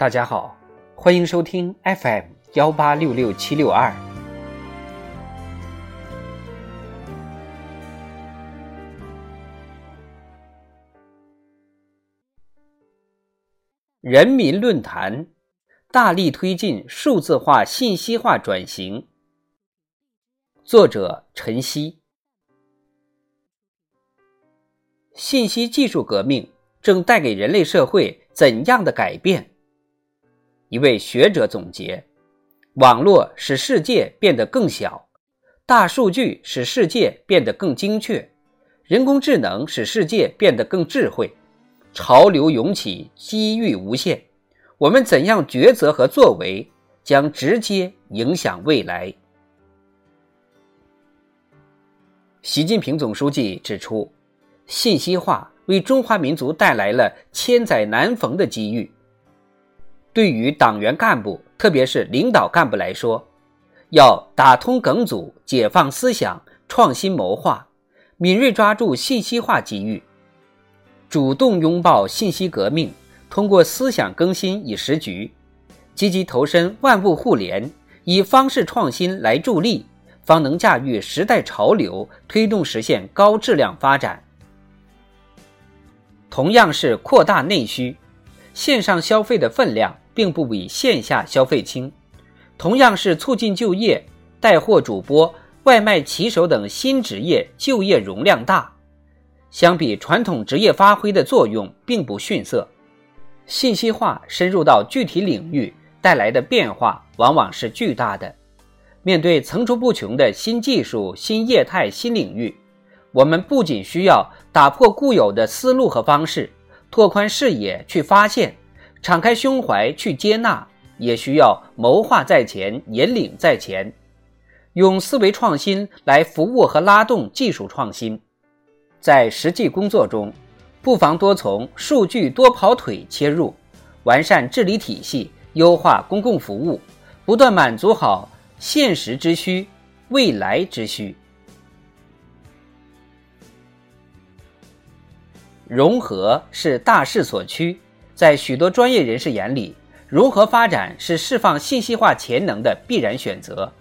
大家好，欢迎收听 FM 幺八六六七六二。人民论坛大力推进数字化、信息化转型。作者：陈曦。信息技术革命正带给人类社会怎样的改变？一位学者总结：网络使世界变得更小，大数据使世界变得更精确，人工智能使世界变得更智慧。潮流涌起，机遇无限。我们怎样抉择和作为，将直接影响未来。习近平总书记指出，信息化为中华民族带来了千载难逢的机遇。对于党员干部，特别是领导干部来说，要打通梗阻，解放思想，创新谋划，敏锐抓住信息化机遇。主动拥抱信息革命，通过思想更新以时局，积极投身万物互联，以方式创新来助力，方能驾驭时代潮流，推动实现高质量发展。同样是扩大内需，线上消费的分量并不比线下消费轻；同样是促进就业，带货主播、外卖骑手等新职业就业容量大。相比传统职业发挥的作用并不逊色，信息化深入到具体领域带来的变化往往是巨大的。面对层出不穷的新技术、新业态、新领域，我们不仅需要打破固有的思路和方式，拓宽视野去发现，敞开胸怀去接纳，也需要谋划在前、引领在前，用思维创新来服务和拉动技术创新。在实际工作中，不妨多从数据多跑腿切入，完善治理体系，优化公共服务，不断满足好现实之需、未来之需。融合是大势所趋，在许多专业人士眼里，融合发展是释放信息化潜能的必然选择。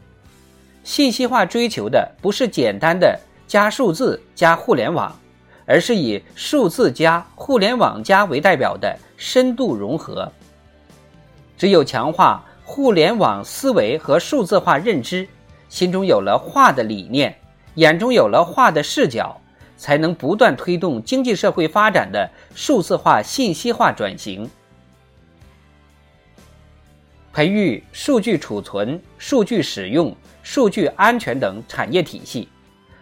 信息化追求的不是简单的。加数字加互联网，而是以数字加互联网加为代表的深度融合。只有强化互联网思维和数字化认知，心中有了化的理念，眼中有了化的视角，才能不断推动经济社会发展的数字化信息化转型。培育数据储存、数据使用、数据安全等产业体系。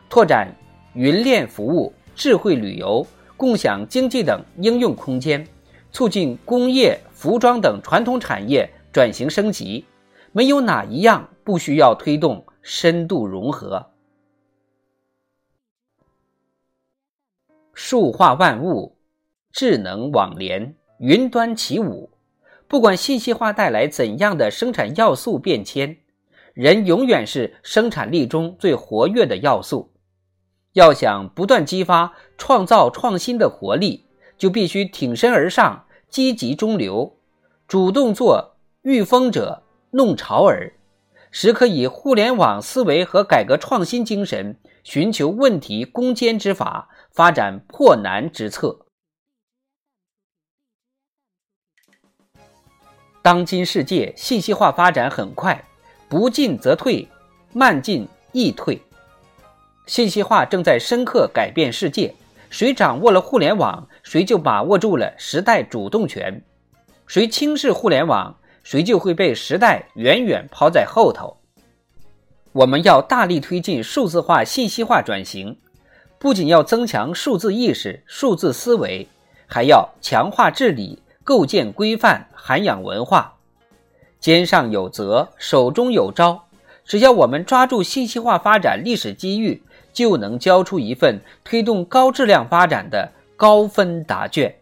拓展云链服务、智慧旅游、共享经济等应用空间，促进工业、服装等传统产业转型升级。没有哪一样不需要推动深度融合。数化万物，智能网联，云端起舞。不管信息化带来怎样的生产要素变迁，人永远是生产力中最活跃的要素。要想不断激发创造创新的活力，就必须挺身而上，积极中流，主动做御风者、弄潮儿，时刻以互联网思维和改革创新精神，寻求问题攻坚之法，发展破难之策。当今世界信息化发展很快，不进则退，慢进亦退。信息化正在深刻改变世界，谁掌握了互联网，谁就把握住了时代主动权；谁轻视互联网，谁就会被时代远远抛在后头。我们要大力推进数字化、信息化转型，不仅要增强数字意识、数字思维，还要强化治理，构建规范，涵养文化。肩上有责，手中有招，只要我们抓住信息化发展历史机遇。就能交出一份推动高质量发展的高分答卷。